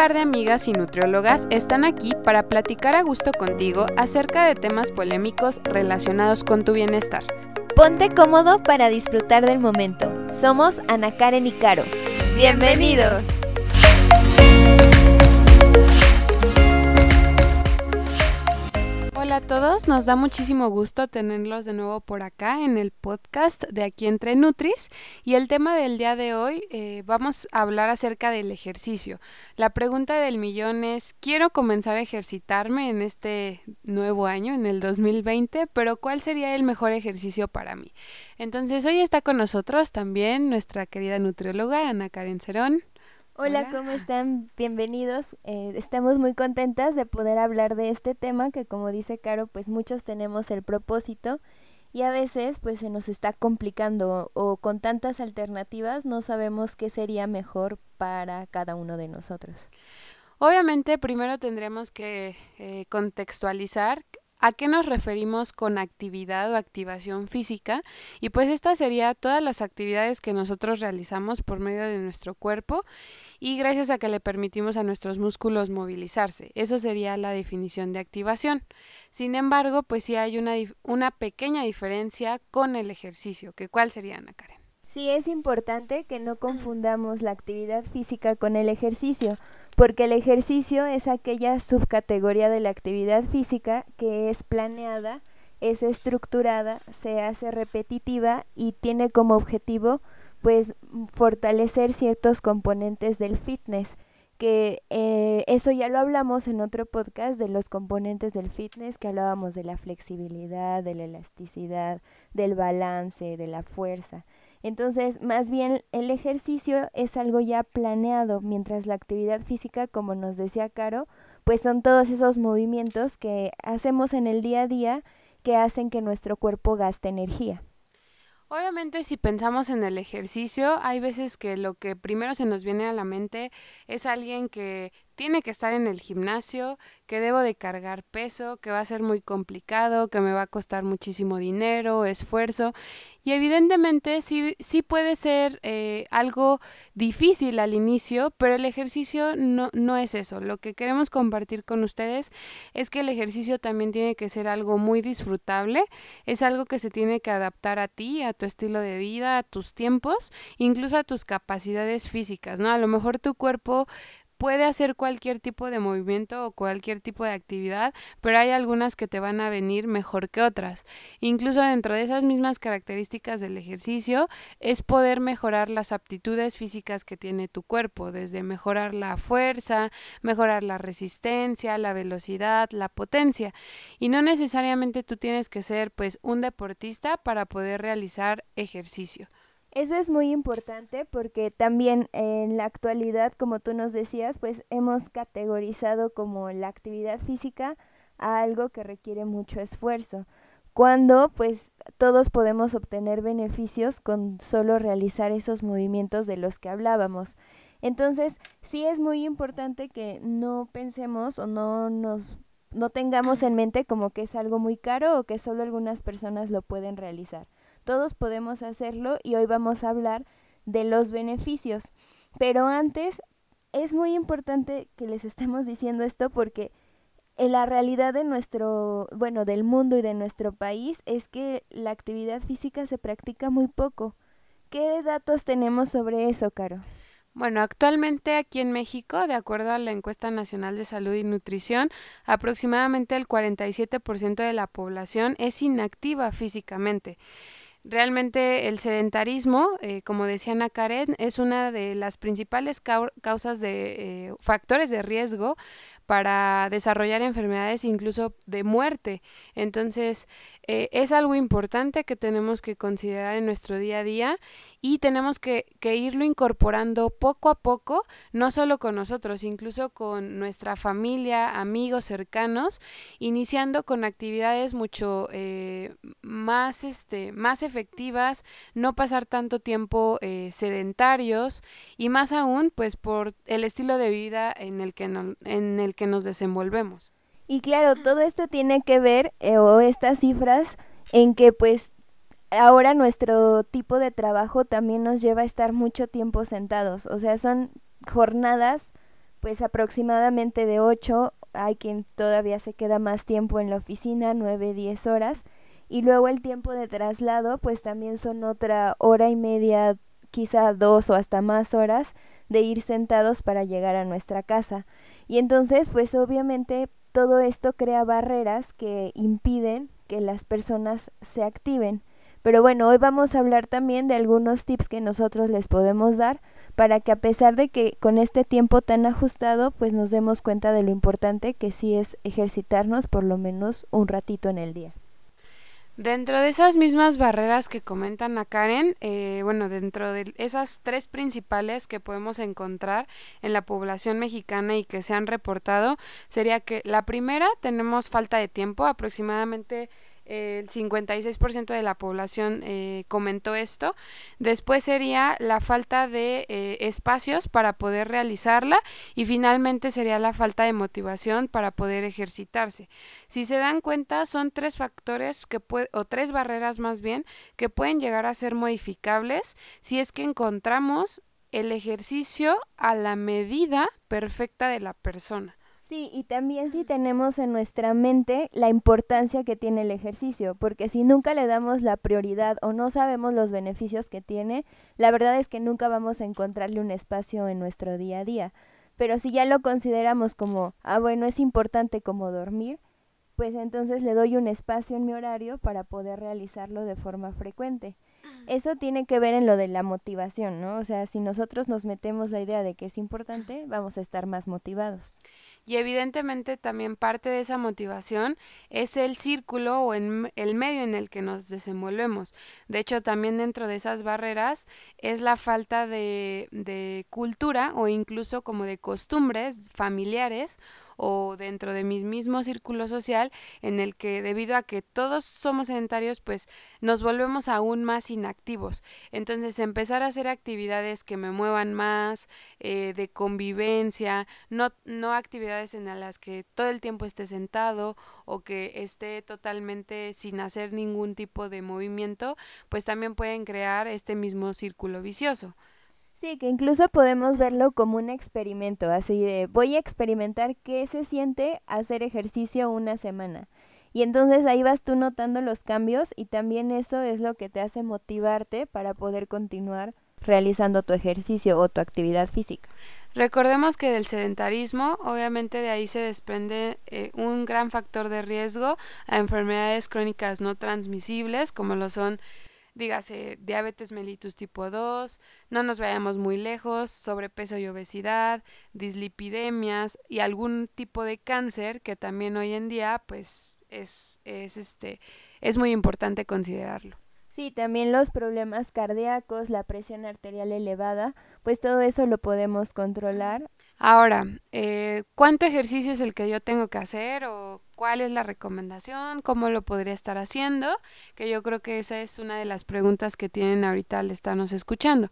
par de amigas y nutriólogas están aquí para platicar a gusto contigo acerca de temas polémicos relacionados con tu bienestar. Ponte cómodo para disfrutar del momento. Somos Ana Karen y Caro. ¡Bienvenidos! Hola a todos, nos da muchísimo gusto tenerlos de nuevo por acá en el podcast de Aquí entre Nutris y el tema del día de hoy eh, vamos a hablar acerca del ejercicio. La pregunta del millón es, quiero comenzar a ejercitarme en este nuevo año, en el 2020, pero ¿cuál sería el mejor ejercicio para mí? Entonces hoy está con nosotros también nuestra querida nutrióloga Ana Karen Cerón. Hola, ¿cómo están? Bienvenidos. Eh, estamos muy contentas de poder hablar de este tema que como dice Caro, pues muchos tenemos el propósito y a veces pues se nos está complicando o con tantas alternativas no sabemos qué sería mejor para cada uno de nosotros. Obviamente primero tendremos que eh, contextualizar ¿A qué nos referimos con actividad o activación física? Y pues esta sería todas las actividades que nosotros realizamos por medio de nuestro cuerpo y gracias a que le permitimos a nuestros músculos movilizarse. Eso sería la definición de activación. Sin embargo, pues sí hay una, una pequeña diferencia con el ejercicio, que cuál sería, Ana Karen. Sí, es importante que no confundamos la actividad física con el ejercicio porque el ejercicio es aquella subcategoría de la actividad física que es planeada, es estructurada, se hace repetitiva y tiene como objetivo pues fortalecer ciertos componentes del fitness que eh, eso ya lo hablamos en otro podcast de los componentes del fitness, que hablábamos de la flexibilidad, de la elasticidad, del balance, de la fuerza. Entonces, más bien el ejercicio es algo ya planeado, mientras la actividad física, como nos decía Caro, pues son todos esos movimientos que hacemos en el día a día que hacen que nuestro cuerpo gaste energía. Obviamente si pensamos en el ejercicio, hay veces que lo que primero se nos viene a la mente es alguien que tiene que estar en el gimnasio, que debo de cargar peso, que va a ser muy complicado, que me va a costar muchísimo dinero, esfuerzo. Y evidentemente sí, sí puede ser eh, algo difícil al inicio, pero el ejercicio no, no es eso. Lo que queremos compartir con ustedes es que el ejercicio también tiene que ser algo muy disfrutable, es algo que se tiene que adaptar a ti, a tu estilo de vida, a tus tiempos, incluso a tus capacidades físicas, ¿no? A lo mejor tu cuerpo puede hacer cualquier tipo de movimiento o cualquier tipo de actividad, pero hay algunas que te van a venir mejor que otras. Incluso dentro de esas mismas características del ejercicio es poder mejorar las aptitudes físicas que tiene tu cuerpo, desde mejorar la fuerza, mejorar la resistencia, la velocidad, la potencia. Y no necesariamente tú tienes que ser pues un deportista para poder realizar ejercicio. Eso es muy importante porque también en la actualidad, como tú nos decías, pues hemos categorizado como la actividad física a algo que requiere mucho esfuerzo, cuando pues todos podemos obtener beneficios con solo realizar esos movimientos de los que hablábamos. Entonces, sí es muy importante que no pensemos o no nos no tengamos en mente como que es algo muy caro o que solo algunas personas lo pueden realizar. Todos podemos hacerlo y hoy vamos a hablar de los beneficios. Pero antes es muy importante que les estemos diciendo esto porque en la realidad de nuestro, bueno, del mundo y de nuestro país es que la actividad física se practica muy poco. ¿Qué datos tenemos sobre eso, Caro? Bueno, actualmente aquí en México, de acuerdo a la encuesta nacional de salud y nutrición, aproximadamente el 47% de la población es inactiva físicamente. Realmente el sedentarismo, eh, como decía Ana es una de las principales causas de eh, factores de riesgo para desarrollar enfermedades incluso de muerte. Entonces, eh, es algo importante que tenemos que considerar en nuestro día a día y tenemos que, irlo incorporando poco a poco, no solo con nosotros, incluso con nuestra familia, amigos cercanos, iniciando con actividades mucho eh, más, este, más efectivas, no pasar tanto tiempo eh, sedentarios y más aún, pues por el estilo de vida en el que, en el que que nos desenvolvemos. Y claro, todo esto tiene que ver, eh, o estas cifras, en que pues ahora nuestro tipo de trabajo también nos lleva a estar mucho tiempo sentados. O sea, son jornadas pues aproximadamente de 8, hay quien todavía se queda más tiempo en la oficina, 9, 10 horas, y luego el tiempo de traslado, pues también son otra hora y media, quizá dos o hasta más horas de ir sentados para llegar a nuestra casa. Y entonces, pues obviamente todo esto crea barreras que impiden que las personas se activen. Pero bueno, hoy vamos a hablar también de algunos tips que nosotros les podemos dar para que a pesar de que con este tiempo tan ajustado, pues nos demos cuenta de lo importante que sí es ejercitarnos por lo menos un ratito en el día. Dentro de esas mismas barreras que comentan a Karen, eh, bueno, dentro de esas tres principales que podemos encontrar en la población mexicana y que se han reportado, sería que la primera tenemos falta de tiempo, aproximadamente el 56% de la población eh, comentó esto. Después sería la falta de eh, espacios para poder realizarla y finalmente sería la falta de motivación para poder ejercitarse. Si se dan cuenta, son tres factores que o tres barreras más bien que pueden llegar a ser modificables si es que encontramos el ejercicio a la medida perfecta de la persona. Sí, y también si tenemos en nuestra mente la importancia que tiene el ejercicio, porque si nunca le damos la prioridad o no sabemos los beneficios que tiene, la verdad es que nunca vamos a encontrarle un espacio en nuestro día a día. Pero si ya lo consideramos como, ah, bueno, es importante como dormir, pues entonces le doy un espacio en mi horario para poder realizarlo de forma frecuente. Eso tiene que ver en lo de la motivación, ¿no? O sea, si nosotros nos metemos la idea de que es importante, vamos a estar más motivados. Y evidentemente también parte de esa motivación es el círculo o en el medio en el que nos desenvolvemos. De hecho, también dentro de esas barreras es la falta de, de cultura o incluso como de costumbres familiares o dentro de mi mismo círculo social en el que debido a que todos somos sedentarios pues nos volvemos aún más inactivos. Entonces empezar a hacer actividades que me muevan más, eh, de convivencia, no, no actividades en las que todo el tiempo esté sentado o que esté totalmente sin hacer ningún tipo de movimiento, pues también pueden crear este mismo círculo vicioso. Sí, que incluso podemos verlo como un experimento, así de voy a experimentar qué se siente hacer ejercicio una semana. Y entonces ahí vas tú notando los cambios y también eso es lo que te hace motivarte para poder continuar realizando tu ejercicio o tu actividad física. Recordemos que del sedentarismo, obviamente de ahí se desprende eh, un gran factor de riesgo a enfermedades crónicas no transmisibles, como lo son dígase diabetes mellitus tipo 2, no nos vayamos muy lejos, sobrepeso y obesidad, dislipidemias y algún tipo de cáncer que también hoy en día pues es, es este es muy importante considerarlo. Sí, también los problemas cardíacos, la presión arterial elevada, pues todo eso lo podemos controlar. Ahora, eh, ¿cuánto ejercicio es el que yo tengo que hacer o cuál es la recomendación? ¿Cómo lo podría estar haciendo? Que yo creo que esa es una de las preguntas que tienen ahorita al estarnos escuchando.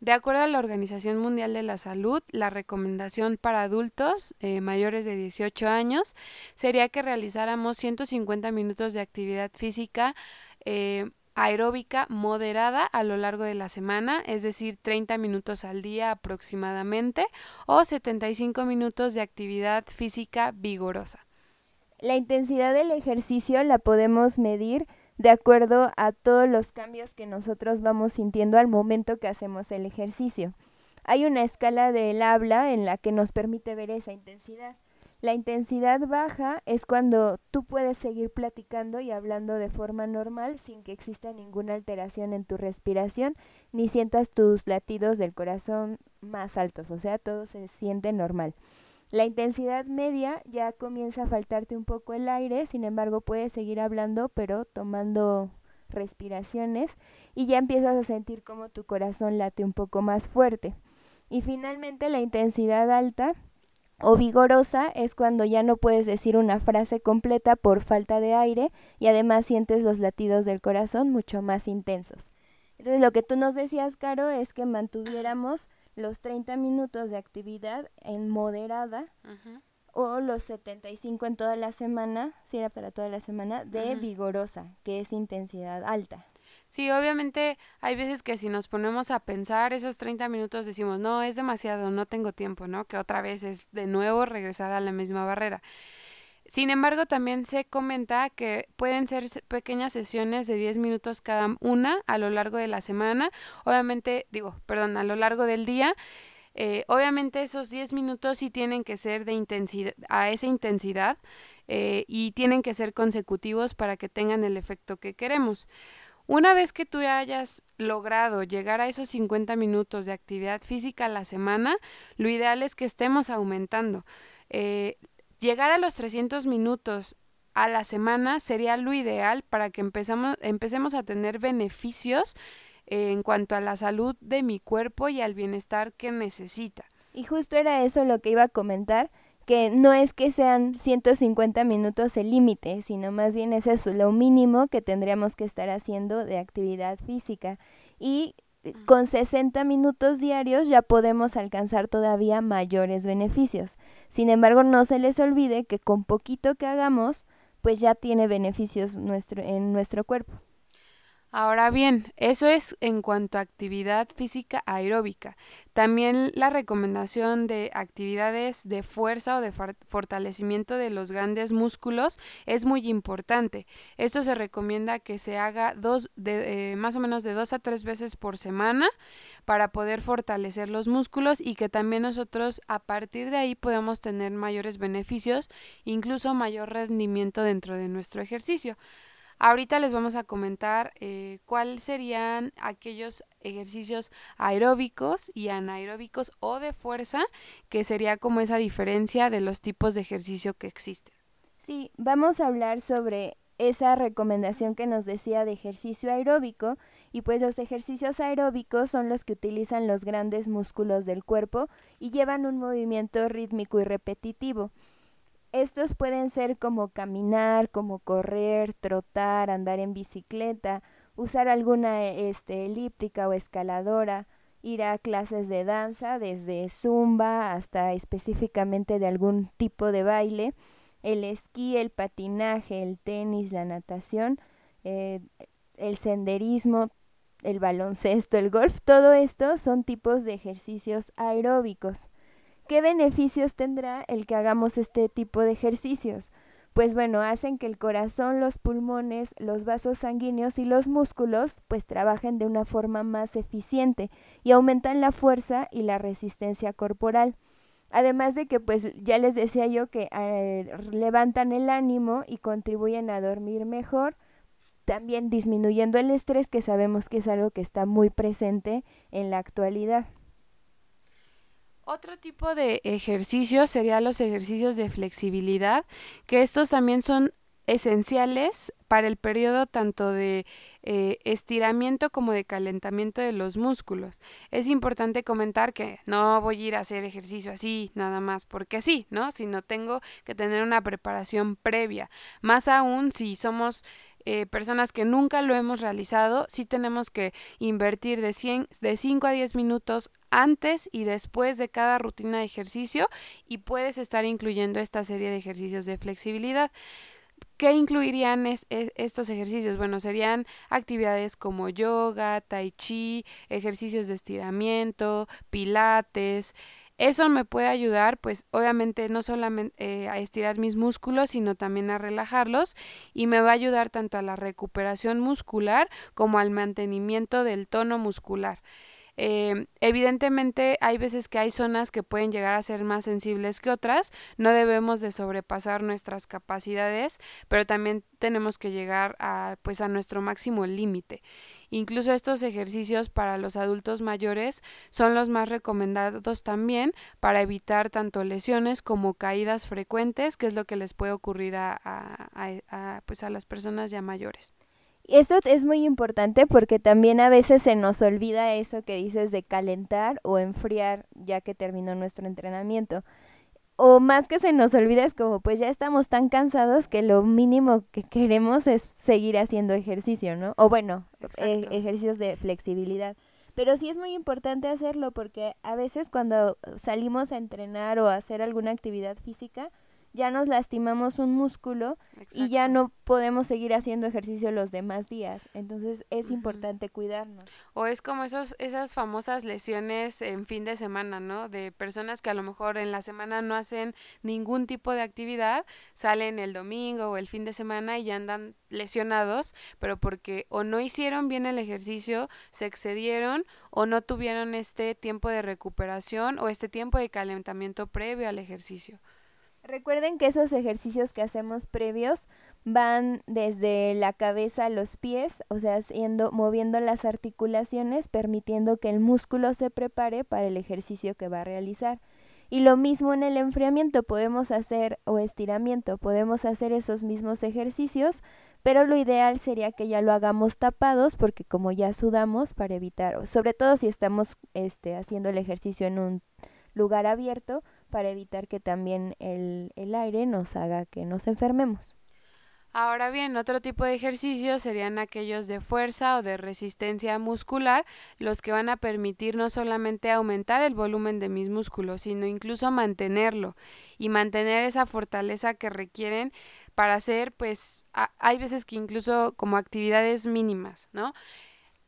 De acuerdo a la Organización Mundial de la Salud, la recomendación para adultos eh, mayores de 18 años sería que realizáramos 150 minutos de actividad física eh, aeróbica moderada a lo largo de la semana, es decir, 30 minutos al día aproximadamente, o 75 minutos de actividad física vigorosa. La intensidad del ejercicio la podemos medir de acuerdo a todos los cambios que nosotros vamos sintiendo al momento que hacemos el ejercicio. Hay una escala del habla en la que nos permite ver esa intensidad. La intensidad baja es cuando tú puedes seguir platicando y hablando de forma normal sin que exista ninguna alteración en tu respiración ni sientas tus latidos del corazón más altos, o sea, todo se siente normal. La intensidad media ya comienza a faltarte un poco el aire, sin embargo puedes seguir hablando pero tomando respiraciones y ya empiezas a sentir como tu corazón late un poco más fuerte. Y finalmente la intensidad alta o vigorosa es cuando ya no puedes decir una frase completa por falta de aire y además sientes los latidos del corazón mucho más intensos. Entonces lo que tú nos decías, Caro, es que mantuviéramos los 30 minutos de actividad en moderada o los 75 en toda la semana, si era para toda la semana, de vigorosa, que es intensidad alta. Sí, obviamente hay veces que si nos ponemos a pensar esos 30 minutos decimos, no, es demasiado, no tengo tiempo, ¿no? Que otra vez es de nuevo regresar a la misma barrera. Sin embargo, también se comenta que pueden ser pequeñas sesiones de 10 minutos cada una a lo largo de la semana. Obviamente, digo, perdón, a lo largo del día. Eh, obviamente esos 10 minutos sí tienen que ser de intensidad, a esa intensidad eh, y tienen que ser consecutivos para que tengan el efecto que queremos. Una vez que tú hayas logrado llegar a esos 50 minutos de actividad física a la semana, lo ideal es que estemos aumentando. Eh, llegar a los 300 minutos a la semana sería lo ideal para que empezamos, empecemos a tener beneficios en cuanto a la salud de mi cuerpo y al bienestar que necesita. Y justo era eso lo que iba a comentar, que no es que sean 150 minutos el límite, sino más bien es eso, lo mínimo que tendríamos que estar haciendo de actividad física. Y con 60 minutos diarios ya podemos alcanzar todavía mayores beneficios. Sin embargo, no se les olvide que con poquito que hagamos, pues ya tiene beneficios nuestro, en nuestro cuerpo. Ahora bien, eso es en cuanto a actividad física aeróbica. También la recomendación de actividades de fuerza o de fortalecimiento de los grandes músculos es muy importante. Esto se recomienda que se haga dos de, eh, más o menos de dos a tres veces por semana para poder fortalecer los músculos y que también nosotros a partir de ahí podamos tener mayores beneficios, incluso mayor rendimiento dentro de nuestro ejercicio. Ahorita les vamos a comentar eh, cuáles serían aquellos ejercicios aeróbicos y anaeróbicos o de fuerza, que sería como esa diferencia de los tipos de ejercicio que existen. Sí, vamos a hablar sobre esa recomendación que nos decía de ejercicio aeróbico y pues los ejercicios aeróbicos son los que utilizan los grandes músculos del cuerpo y llevan un movimiento rítmico y repetitivo. Estos pueden ser como caminar, como correr, trotar, andar en bicicleta, usar alguna este, elíptica o escaladora, ir a clases de danza, desde zumba hasta específicamente de algún tipo de baile, el esquí, el patinaje, el tenis, la natación, eh, el senderismo, el baloncesto, el golf, todo esto son tipos de ejercicios aeróbicos. ¿Qué beneficios tendrá el que hagamos este tipo de ejercicios? Pues bueno, hacen que el corazón, los pulmones, los vasos sanguíneos y los músculos pues trabajen de una forma más eficiente y aumentan la fuerza y la resistencia corporal. Además de que pues ya les decía yo que eh, levantan el ánimo y contribuyen a dormir mejor, también disminuyendo el estrés que sabemos que es algo que está muy presente en la actualidad. Otro tipo de ejercicios serían los ejercicios de flexibilidad, que estos también son esenciales para el periodo tanto de eh, estiramiento como de calentamiento de los músculos. Es importante comentar que no voy a ir a hacer ejercicio así nada más porque sí, ¿no? Sino tengo que tener una preparación previa. Más aún si somos eh, personas que nunca lo hemos realizado, sí tenemos que invertir de, 100, de 5 a 10 minutos antes y después de cada rutina de ejercicio y puedes estar incluyendo esta serie de ejercicios de flexibilidad. ¿Qué incluirían estos ejercicios? Bueno, serían actividades como yoga, tai chi, ejercicios de estiramiento, pilates, eso me puede ayudar, pues obviamente no solamente eh, a estirar mis músculos, sino también a relajarlos y me va a ayudar tanto a la recuperación muscular como al mantenimiento del tono muscular. Eh, evidentemente hay veces que hay zonas que pueden llegar a ser más sensibles que otras, no debemos de sobrepasar nuestras capacidades, pero también tenemos que llegar a pues a nuestro máximo límite. Incluso estos ejercicios para los adultos mayores son los más recomendados también para evitar tanto lesiones como caídas frecuentes, que es lo que les puede ocurrir a, a, pues a las personas ya mayores. Esto es muy importante porque también a veces se nos olvida eso que dices de calentar o enfriar ya que terminó nuestro entrenamiento o más que se nos olvida es como pues ya estamos tan cansados que lo mínimo que queremos es seguir haciendo ejercicio, ¿no? O bueno, e, ejercicios de flexibilidad. Pero sí es muy importante hacerlo porque a veces cuando salimos a entrenar o a hacer alguna actividad física, ya nos lastimamos un músculo y ya no podemos seguir haciendo ejercicio los demás días. Entonces es importante cuidarnos. O es como esos, esas famosas lesiones en fin de semana, ¿no? De personas que a lo mejor en la semana no hacen ningún tipo de actividad, salen el domingo o el fin de semana y ya andan lesionados, pero porque o no hicieron bien el ejercicio, se excedieron o no tuvieron este tiempo de recuperación o este tiempo de calentamiento previo al ejercicio. Recuerden que esos ejercicios que hacemos previos van desde la cabeza a los pies, o sea, haciendo, moviendo las articulaciones, permitiendo que el músculo se prepare para el ejercicio que va a realizar. Y lo mismo en el enfriamiento, podemos hacer, o estiramiento, podemos hacer esos mismos ejercicios, pero lo ideal sería que ya lo hagamos tapados, porque como ya sudamos, para evitar, sobre todo si estamos este, haciendo el ejercicio en un lugar abierto, para evitar que también el, el aire nos haga que nos enfermemos. Ahora bien, otro tipo de ejercicios serían aquellos de fuerza o de resistencia muscular, los que van a permitir no solamente aumentar el volumen de mis músculos, sino incluso mantenerlo y mantener esa fortaleza que requieren para hacer, pues, hay veces que incluso como actividades mínimas, ¿no?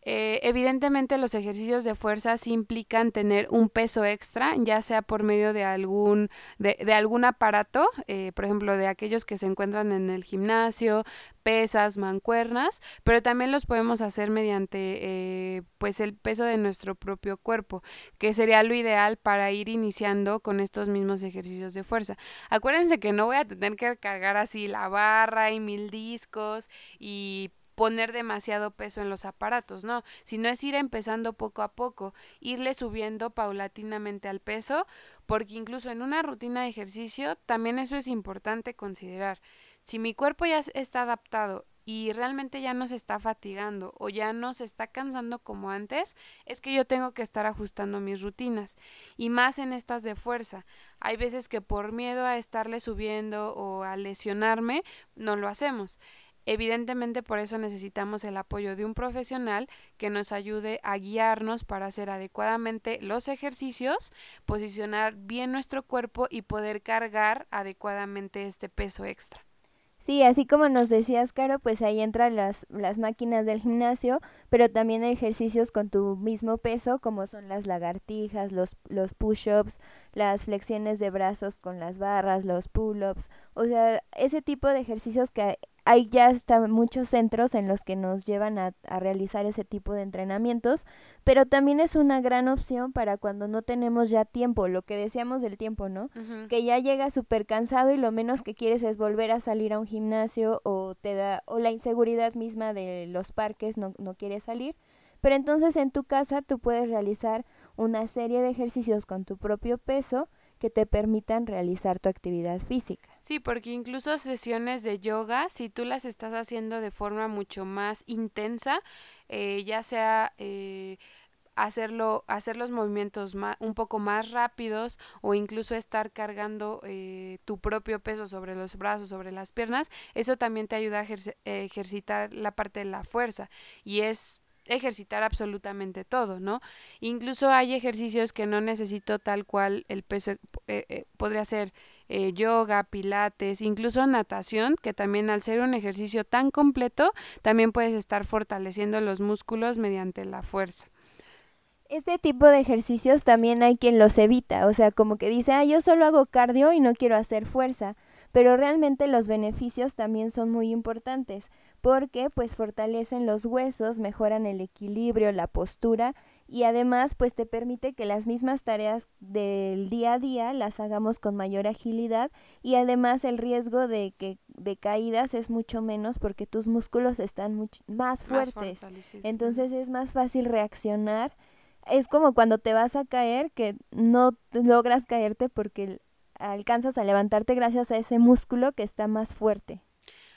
Eh, evidentemente los ejercicios de fuerza sí implican tener un peso extra, ya sea por medio de algún, de, algún aparato, eh, por ejemplo, de aquellos que se encuentran en el gimnasio, pesas, mancuernas, pero también los podemos hacer mediante eh, pues el peso de nuestro propio cuerpo, que sería lo ideal para ir iniciando con estos mismos ejercicios de fuerza. Acuérdense que no voy a tener que cargar así la barra y mil discos y poner demasiado peso en los aparatos, no, sino es ir empezando poco a poco, irle subiendo paulatinamente al peso, porque incluso en una rutina de ejercicio también eso es importante considerar. Si mi cuerpo ya está adaptado y realmente ya no se está fatigando o ya no se está cansando como antes, es que yo tengo que estar ajustando mis rutinas y más en estas de fuerza. Hay veces que por miedo a estarle subiendo o a lesionarme, no lo hacemos. Evidentemente por eso necesitamos el apoyo de un profesional que nos ayude a guiarnos para hacer adecuadamente los ejercicios, posicionar bien nuestro cuerpo y poder cargar adecuadamente este peso extra. Sí, así como nos decías, Caro, pues ahí entran las, las máquinas del gimnasio, pero también ejercicios con tu mismo peso, como son las lagartijas, los, los push-ups, las flexiones de brazos con las barras, los pull-ups, o sea, ese tipo de ejercicios que hay ya están muchos centros en los que nos llevan a, a, realizar ese tipo de entrenamientos, pero también es una gran opción para cuando no tenemos ya tiempo, lo que decíamos del tiempo, ¿no? Que ya llega súper cansado y lo menos que quieres es volver a salir a un gimnasio o te da, o la inseguridad misma de los parques no, no quieres salir. Pero entonces en tu casa tú puedes realizar una serie de ejercicios con tu propio peso que te permitan realizar tu actividad física. Sí, porque incluso sesiones de yoga, si tú las estás haciendo de forma mucho más intensa, eh, ya sea eh, hacerlo, hacer los movimientos un poco más rápidos o incluso estar cargando eh, tu propio peso sobre los brazos, sobre las piernas, eso también te ayuda a ejercitar la parte de la fuerza y es ejercitar absolutamente todo, ¿no? Incluso hay ejercicios que no necesito tal cual el peso, eh, eh, podría ser eh, yoga, pilates, incluso natación, que también al ser un ejercicio tan completo, también puedes estar fortaleciendo los músculos mediante la fuerza. Este tipo de ejercicios también hay quien los evita, o sea, como que dice, ah, yo solo hago cardio y no quiero hacer fuerza, pero realmente los beneficios también son muy importantes porque pues fortalecen los huesos, mejoran el equilibrio, la postura y además pues te permite que las mismas tareas del día a día las hagamos con mayor agilidad y además el riesgo de que de caídas es mucho menos porque tus músculos están mucho más fuertes. Entonces es más fácil reaccionar. Es como cuando te vas a caer que no logras caerte porque alcanzas a levantarte gracias a ese músculo que está más fuerte.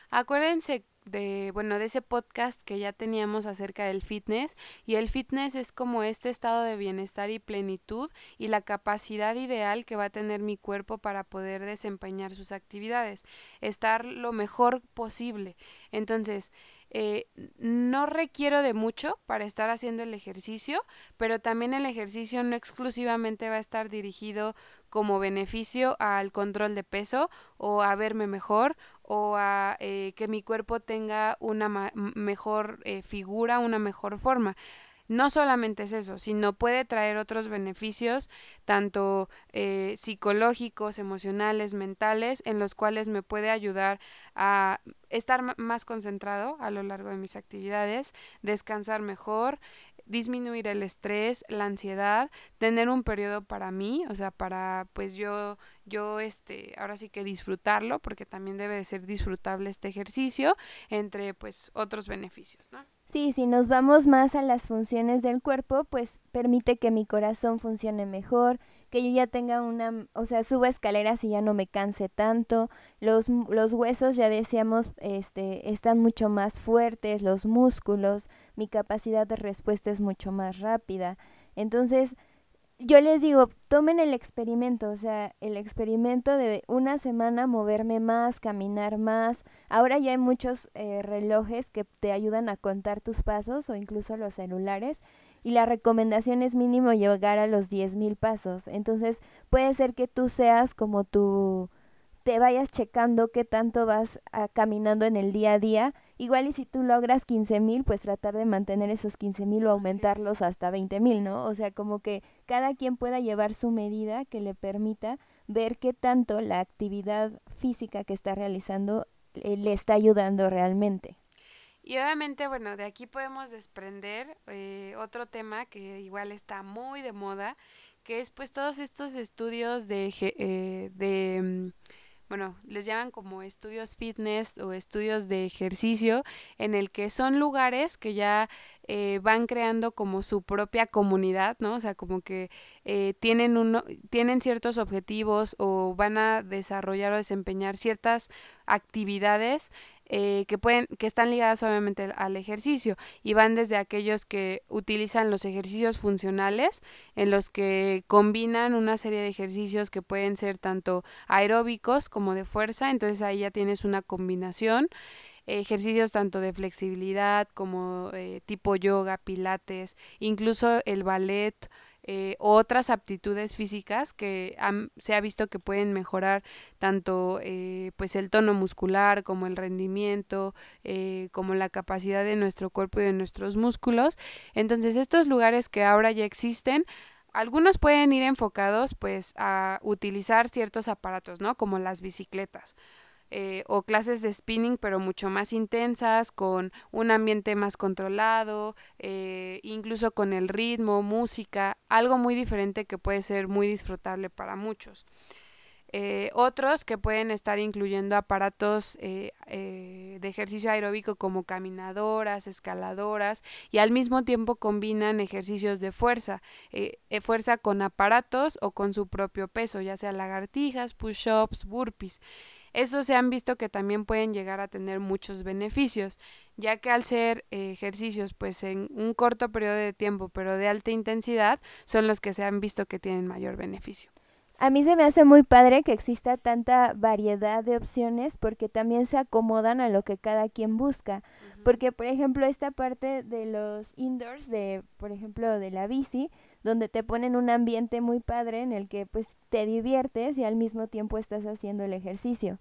Acuérdense de, bueno, de ese podcast que ya teníamos acerca del fitness y el fitness es como este estado de bienestar y plenitud y la capacidad ideal que va a tener mi cuerpo para poder desempeñar sus actividades, estar lo mejor posible. Entonces, eh, no requiero de mucho para estar haciendo el ejercicio, pero también el ejercicio no exclusivamente va a estar dirigido como beneficio al control de peso o a verme mejor o a eh, que mi cuerpo tenga una mejor eh, figura, una mejor forma no solamente es eso, sino puede traer otros beneficios, tanto eh, psicológicos, emocionales, mentales, en los cuales me puede ayudar a estar más concentrado a lo largo de mis actividades, descansar mejor, disminuir el estrés, la ansiedad, tener un periodo para mí, o sea, para pues yo yo este ahora sí que disfrutarlo porque también debe de ser disfrutable este ejercicio entre pues otros beneficios, ¿no? Sí, si nos vamos más a las funciones del cuerpo, pues permite que mi corazón funcione mejor, que yo ya tenga una, o sea, suba escaleras y ya no me canse tanto, los, los huesos, ya decíamos, este, están mucho más fuertes, los músculos, mi capacidad de respuesta es mucho más rápida. Entonces, yo les digo, tomen el experimento, o sea, el experimento de una semana moverme más, caminar más. Ahora ya hay muchos eh, relojes que te ayudan a contar tus pasos o incluso los celulares y la recomendación es mínimo llegar a los 10.000 pasos. Entonces puede ser que tú seas como tu te vayas checando qué tanto vas ah, caminando en el día a día. Igual y si tú logras 15 mil, pues tratar de mantener esos 15 mil o aumentarlos hasta 20 mil, ¿no? O sea, como que cada quien pueda llevar su medida que le permita ver qué tanto la actividad física que está realizando eh, le está ayudando realmente. Y obviamente, bueno, de aquí podemos desprender eh, otro tema que igual está muy de moda, que es pues todos estos estudios de, eh, de mm, bueno, les llaman como estudios fitness o estudios de ejercicio, en el que son lugares que ya eh, van creando como su propia comunidad, ¿no? O sea, como que eh, tienen, uno, tienen ciertos objetivos o van a desarrollar o desempeñar ciertas actividades eh, que pueden que están ligadas obviamente al ejercicio y van desde aquellos que utilizan los ejercicios funcionales en los que combinan una serie de ejercicios que pueden ser tanto aeróbicos como de fuerza entonces ahí ya tienes una combinación ejercicios tanto de flexibilidad como eh, tipo yoga, pilates, incluso el ballet eh, otras aptitudes físicas que se ha visto que pueden mejorar tanto eh, pues el tono muscular como el rendimiento eh, como la capacidad de nuestro cuerpo y de nuestros músculos. Entonces estos lugares que ahora ya existen algunos pueden ir enfocados pues a utilizar ciertos aparatos no como las bicicletas eh, o clases de spinning pero mucho más intensas, con un ambiente más controlado, eh, incluso con el ritmo, música, algo muy diferente que puede ser muy disfrutable para muchos. Eh, otros que pueden estar incluyendo aparatos de ejercicio aeróbico como caminadoras, escaladoras y al mismo tiempo combinan ejercicios de fuerza, fuerza con aparatos o con su propio peso, ya sea lagartijas, push-ups, burpees. Estos se han visto que también pueden llegar a tener muchos beneficios, ya que al ser eh, ejercicios pues en un corto periodo de tiempo pero de alta intensidad son los que se han visto que tienen mayor beneficio. A mí se me hace muy padre que exista tanta variedad de opciones porque también se acomodan a lo que cada quien busca. Porque, por ejemplo, esta parte de los indoors, de, por ejemplo, de la bici, donde te ponen un ambiente muy padre en el que pues te diviertes y al mismo tiempo estás haciendo el ejercicio.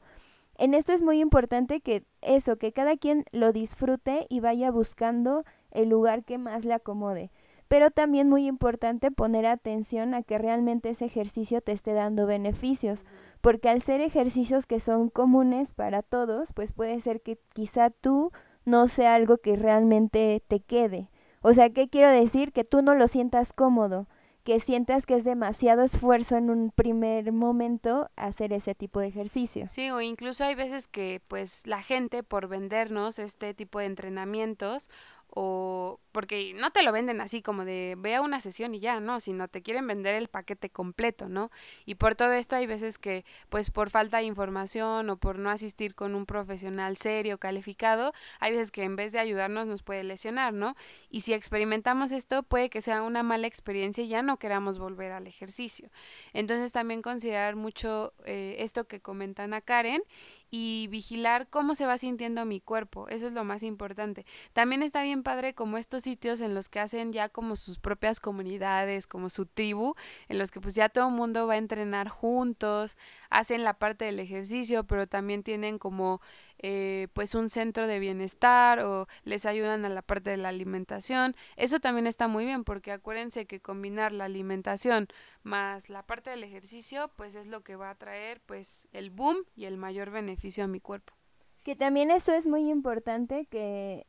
En esto es muy importante que eso, que cada quien lo disfrute y vaya buscando el lugar que más le acomode. Pero también muy importante poner atención a que realmente ese ejercicio te esté dando beneficios, porque al ser ejercicios que son comunes para todos, pues puede ser que quizá tú no sea algo que realmente te quede. O sea, ¿qué quiero decir? Que tú no lo sientas cómodo, que sientas que es demasiado esfuerzo en un primer momento hacer ese tipo de ejercicio. Sí, o incluso hay veces que pues la gente por vendernos este tipo de entrenamientos o porque no te lo venden así como de ve a una sesión y ya, no, sino te quieren vender el paquete completo, ¿no? Y por todo esto hay veces que pues por falta de información o por no asistir con un profesional serio, calificado, hay veces que en vez de ayudarnos nos puede lesionar, ¿no? Y si experimentamos esto puede que sea una mala experiencia y ya no queramos volver al ejercicio. Entonces también considerar mucho eh, esto que comentan a Karen y vigilar cómo se va sintiendo mi cuerpo. Eso es lo más importante. También está bien padre como estos sitios en los que hacen ya como sus propias comunidades, como su tribu, en los que pues ya todo el mundo va a entrenar juntos, hacen la parte del ejercicio, pero también tienen como eh, pues un centro de bienestar o les ayudan a la parte de la alimentación. Eso también está muy bien porque acuérdense que combinar la alimentación más la parte del ejercicio pues es lo que va a traer pues el boom y el mayor beneficio a mi cuerpo. Que también eso es muy importante que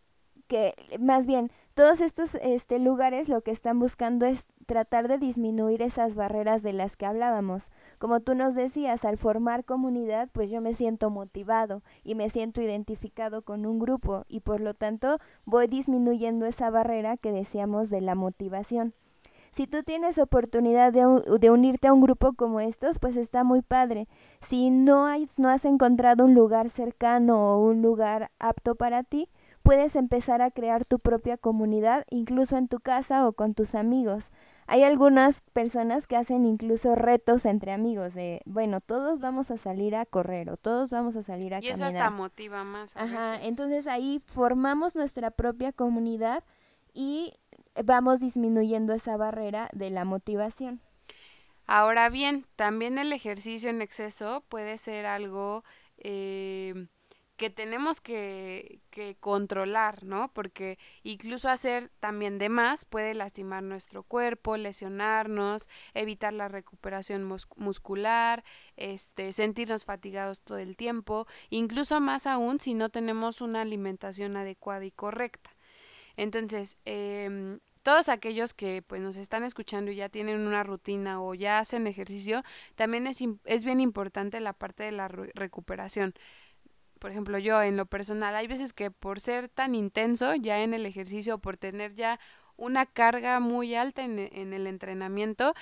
que más bien todos estos este, lugares lo que están buscando es tratar de disminuir esas barreras de las que hablábamos. Como tú nos decías, al formar comunidad, pues yo me siento motivado y me siento identificado con un grupo y por lo tanto voy disminuyendo esa barrera que decíamos de la motivación. Si tú tienes oportunidad de, unirte a un grupo como estos, pues está muy padre. Si no, hay, no has encontrado un lugar cercano o un lugar apto para ti, puedes empezar a crear tu propia comunidad, incluso en tu casa o con tus amigos. Hay algunas personas que hacen incluso retos entre amigos de, bueno, todos vamos a salir a correr o todos vamos a salir a caminar. Y eso hasta motiva más. Ajá, entonces ahí formamos nuestra propia comunidad y vamos disminuyendo esa barrera de la motivación. Ahora bien, también el ejercicio en exceso puede ser algo eh, que tenemos que, que, controlar, ¿no? Porque incluso hacer también de más puede lastimar nuestro cuerpo, lesionarnos, evitar la recuperación muscular, este, sentirnos fatigados todo el tiempo, incluso más aún si no tenemos una alimentación adecuada y correcta. Entonces, eh, todos aquellos que pues nos están escuchando y ya tienen una rutina o ya hacen ejercicio, también es, es bien importante la parte de la recuperación por ejemplo, yo en lo personal, hay veces que por ser tan intenso ya en el ejercicio, por tener ya una carga muy alta en, en el entrenamiento,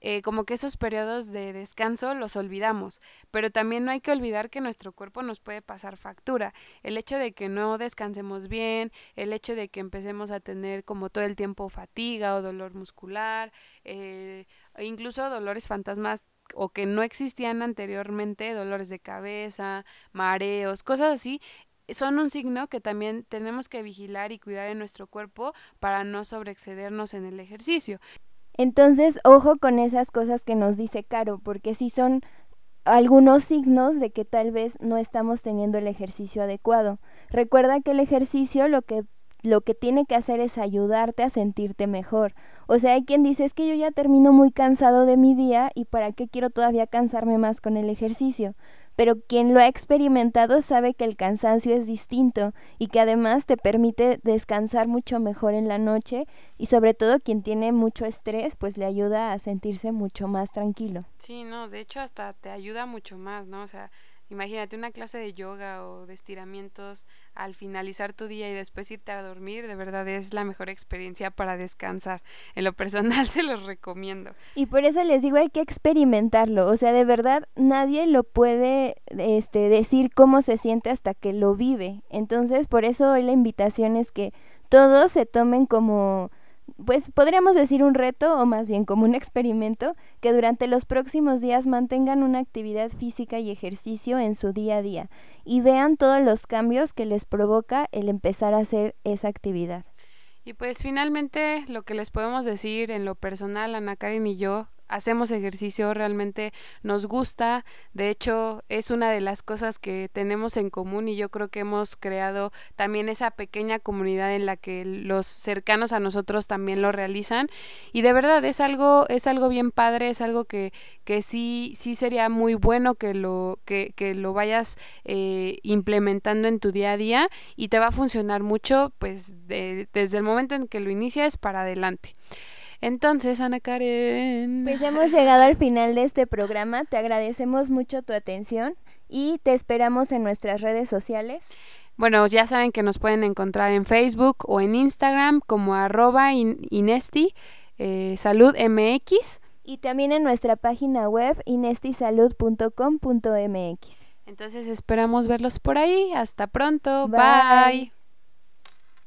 eh, como que esos periodos de descanso los olvidamos, pero también no hay que olvidar que nuestro cuerpo nos puede pasar factura. El hecho de que no descansemos bien, el hecho de que empecemos a tener como todo el tiempo fatiga o dolor muscular, eh, incluso dolores fantasmas o que no existían anteriormente, dolores de cabeza, mareos, cosas así, son un signo que también tenemos que vigilar y cuidar en nuestro cuerpo para no sobreexcedernos en el ejercicio. Entonces, ojo con esas cosas que nos dice Caro, porque sí son algunos signos de que tal vez no estamos teniendo el ejercicio adecuado. Recuerda que el ejercicio lo que lo que tiene que hacer es ayudarte a sentirte mejor. O sea, hay quien dice, es que yo ya termino muy cansado de mi día y para qué quiero todavía cansarme más con el ejercicio. Pero quien lo ha experimentado sabe que el cansancio es distinto y que además te permite descansar mucho mejor en la noche y sobre todo quien tiene mucho estrés pues le ayuda a sentirse mucho más tranquilo. Sí, no, de hecho hasta te ayuda mucho más, ¿no? O sea, Imagínate una clase de yoga o de estiramientos al finalizar tu día y después irte a dormir, de verdad es la mejor experiencia para descansar. En lo personal se los recomiendo. Y por eso les digo, hay que experimentarlo, o sea, de verdad nadie lo puede este decir cómo se siente hasta que lo vive. Entonces, por eso hoy la invitación es que todos se tomen como pues podríamos decir un reto o más bien como un experimento que durante los próximos días mantengan una actividad física y ejercicio en su día a día y vean todos los cambios que les provoca el empezar a hacer esa actividad. Y pues finalmente lo que les podemos decir en lo personal, Ana Karen y yo, hacemos ejercicio, realmente nos gusta, de hecho es una de las cosas que tenemos en común y yo creo que hemos creado también esa pequeña comunidad en la que los cercanos a nosotros también lo realizan y de verdad es algo es algo bien padre, es algo que, que sí sí sería muy bueno que lo que, que lo vayas eh, implementando en tu día a día y te va a funcionar mucho pues desde el momento en que lo inicias para adelante. Entonces, Ana Karen. Pues hemos llegado al final de este programa. Te agradecemos mucho tu atención y te esperamos en nuestras redes sociales. Bueno, ya saben que nos pueden encontrar en Facebook o en Instagram como arroba inesti eh, salud mx. Y también en nuestra página web inestisalud.com.mx. Entonces esperamos verlos por ahí. Hasta pronto. Bye.